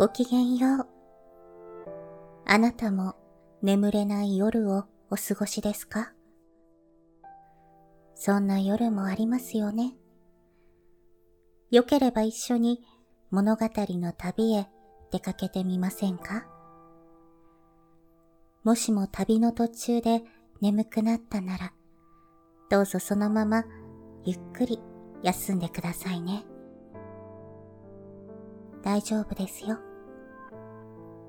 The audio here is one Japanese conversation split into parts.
ごきげんよう。あなたも眠れない夜をお過ごしですか？そんな夜もありますよね。よければ一緒に物語の旅へ出かけてみませんか？もしも旅の途中で眠くなったなら、どうぞそのままゆっくり休んでくださいね。大丈夫ですよ。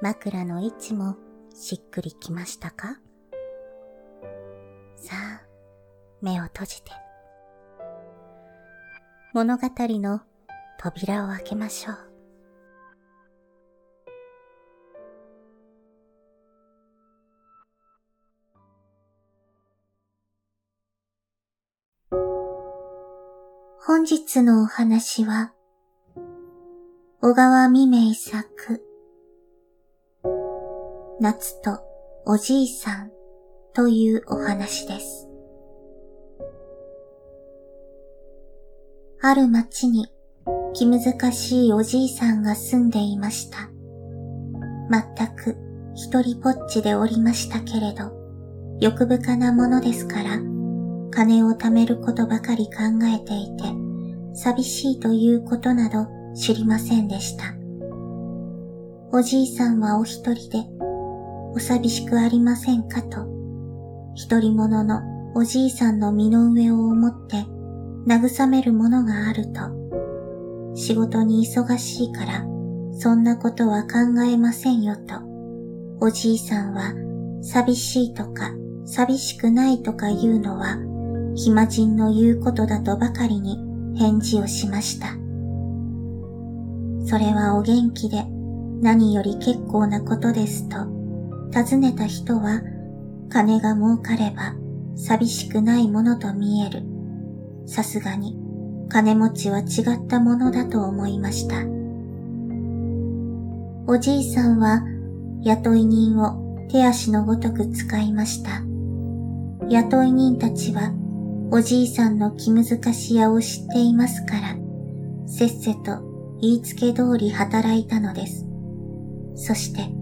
枕の位置もしっくりきましたか？さあ、目を閉じて。物語の扉を開けましょう。本日のお話は、小川未明作、夏とおじいさんというお話です。ある町に気難しいおじいさんが住んでいました。全く一人ぽっちでおりましたけれど、欲深なものですから、金を貯めることばかり考えていて、寂しいということなど知りませんでした。おじいさんはお一人で、お寂しくありませんかと、一人者のおじいさんの身の上を思って慰めるものがあると、仕事に忙しいからそんなことは考えませんよと、おじいさんは寂しいとか寂しくないとか言うのは暇人の言うことだとばかりに返事をしました。それはお元気で何より結構なことですと、尋ねた人は金が儲かれば寂しくないものと見える。さすがに金持ちは違ったものだと思いました。おじいさんは雇い人を手足のごとく使いました。雇い人たちはおじいさんの気難し屋を知っていますから、せっせと言いつけ通り働いたのです。そして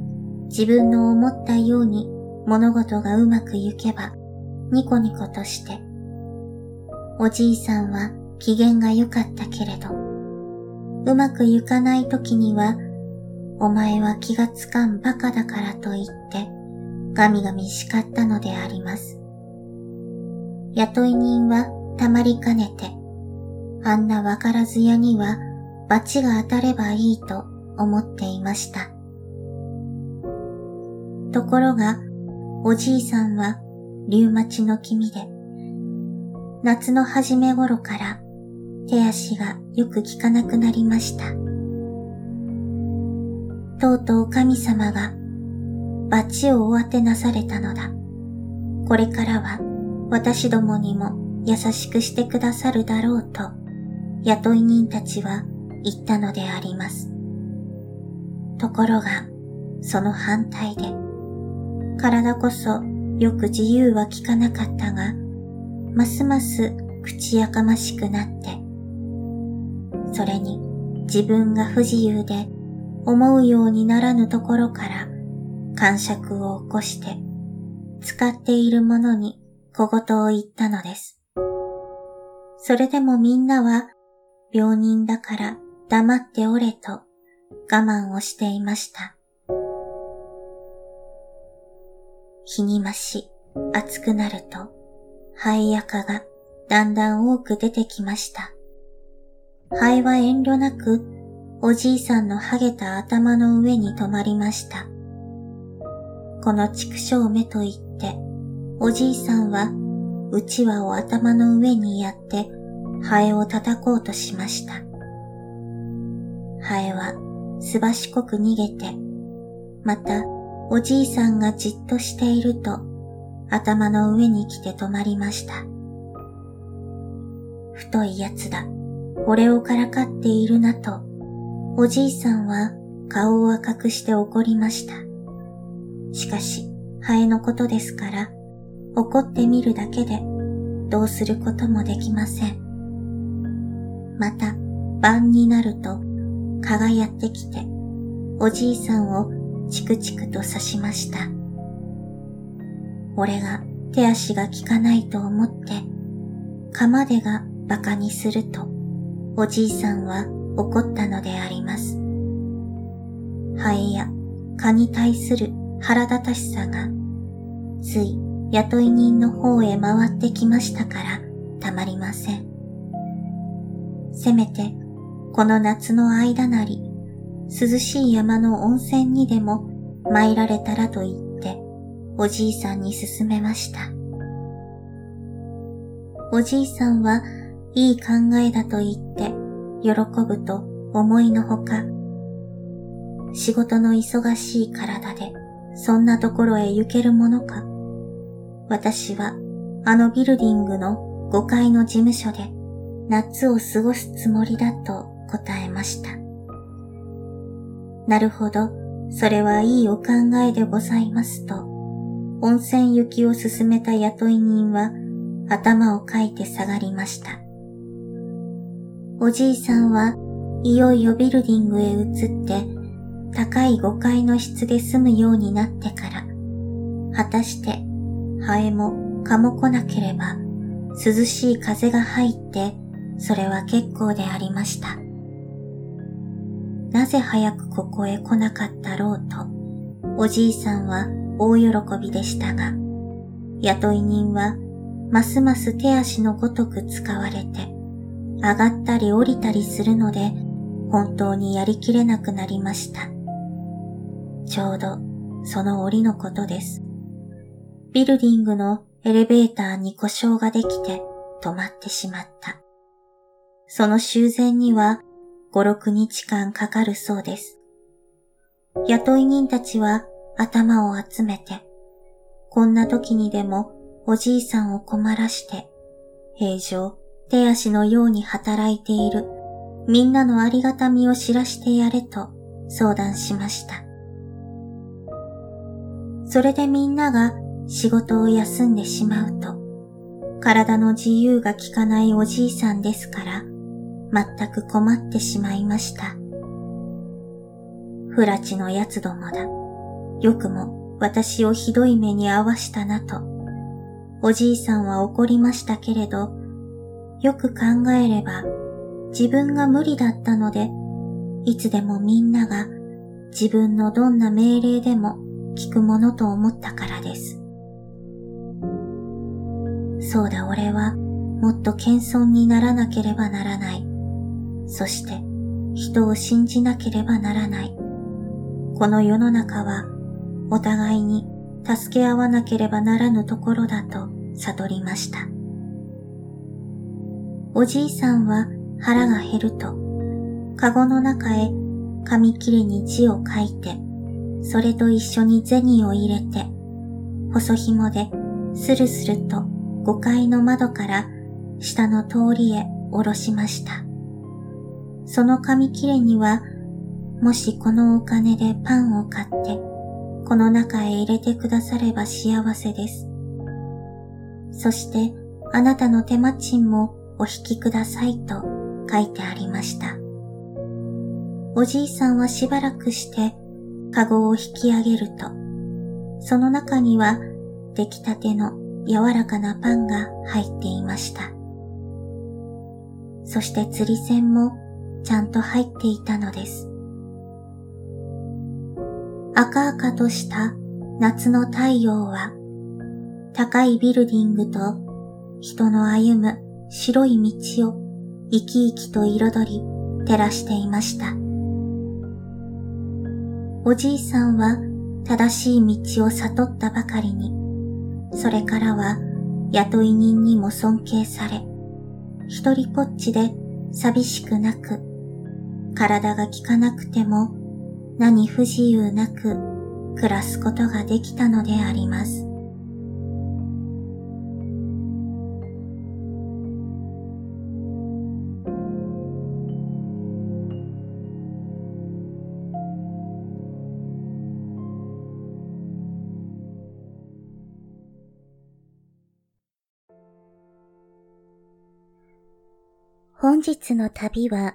自分の思ったように物事がうまくいけば、ニコニコとして、おじいさんは機嫌が良かったけれど、うまくいかない時には、お前は気がつかんバカだからと言って、ガミガミ叱ったのであります。雇い人はたまりかねて、あんなわからず屋には罰が当たればいいと思っていました。ところが、おじいさんはリュウマチの君で、夏の初め頃から手足がよく効かなくなりました。とうとう神様が罰をお当てなされたのだ。これからは私どもにも優しくしてくださるだろうと雇い人たちは言ったのであります。ところが、その反対で、体こそよく自由は効かなかったが、ますます口やかましくなって、それに自分が不自由で思うようにならぬところから感触を起こして、使っているものに小言を言ったのです。それでもみんなは病人だから黙っておれと我慢をしていました。日に増し暑くなると肺やかがだんだん多く出てきました。肺は遠慮なくおじいさんのハゲた頭の上に止まりました。この畜生目と言って、おじいさんはうちわを頭の上にやってハエを叩こうとしました。ハエはすばしこく逃げて、またおじいさんがじっとしていると頭の上に来て止まりました。太いやつだ、俺をからかっているなと、おじいさんは顔を赤くして怒りました。しかし、ハエのことですから、怒ってみるだけでどうすることもできません。また、晩になると蚊がやってきて、おじいさんをチクチクと刺しました。俺が手足が効かないと思って、蚊までが馬鹿にすると、おじいさんは怒ったのであります。ハエや蚊に対する腹立たしさが、つい雇い人の方へ回ってきましたからたまりません。せめてこの夏の間なり、涼しい山の温泉にでも参られたらと言って、おじいさんに勧めました。おじいさんはいい考えだと言って喜ぶと思いのほか、仕事の忙しい体でそんなところへ行けるものか。私はあのビルディングの5階の事務所で夏を過ごすつもりだと答えました。なるほど、それはいいお考えでございますと、温泉行きを進めた雇い人は頭をかいて下がりました。おじいさんはいよいよビルディングへ移って高い5階の室で住むようになってから、果たしてハエも蚊も来なければ涼しい風が入ってそれは結構でありました。なぜ早くここへ来なかったろうと、おじいさんは大喜びでしたが、雇い人はますます手足のごとく使われて、上がったり降りたりするので、本当にやりきれなくなりました。ちょうどその折のことです。ビルディングのエレベーターに故障ができて止まってしまった。その修繕には5、6日間かかるそうです。雇い人たちは頭を集めて、こんな時にでもおじいさんを困らして、平常手足のように働いているみんなのありがたみを知らしてやれと相談しました。それでみんなが仕事を休んでしまうと、体の自由が利かないおじいさんですから、全く困ってしまいました。フラチのやつどもだ。よくも私をひどい目に遭わしたなと。おじいさんは怒りましたけれど、よく考えれば自分が無理だったので、いつでもみんなが自分のどんな命令でも聞くものと思ったからです。そうだ俺はもっと謙遜にならなければならない。そして人を信じなければならない。この世の中はお互いに助け合わなければならぬところだと悟りました。おじいさんは腹が減ると、カゴの中へ紙切れに字を書いて、それと一緒に銭を入れて、細紐でスルスルと5階の窓から下の通りへ下ろしました。その紙切れには、もしこのお金でパンを買って、この中へ入れてくだされば幸せです。そして、あなたの手間賃もお引きくださいと書いてありました。おじいさんはしばらくして、カゴを引き上げると、その中には出来たての柔らかなパンが入っていました。そして釣り線もちゃんと入っていたのです。赤々とした夏の太陽は高いビルディングと人の歩む白い道を生き生きと彩り照らしていました。おじいさんは正しい道を悟ったばかりに、それからは雇い人にも尊敬され、一人ぽっちで寂しくなく体が効かなくても何不自由なく暮らすことができたのであります。本日の旅は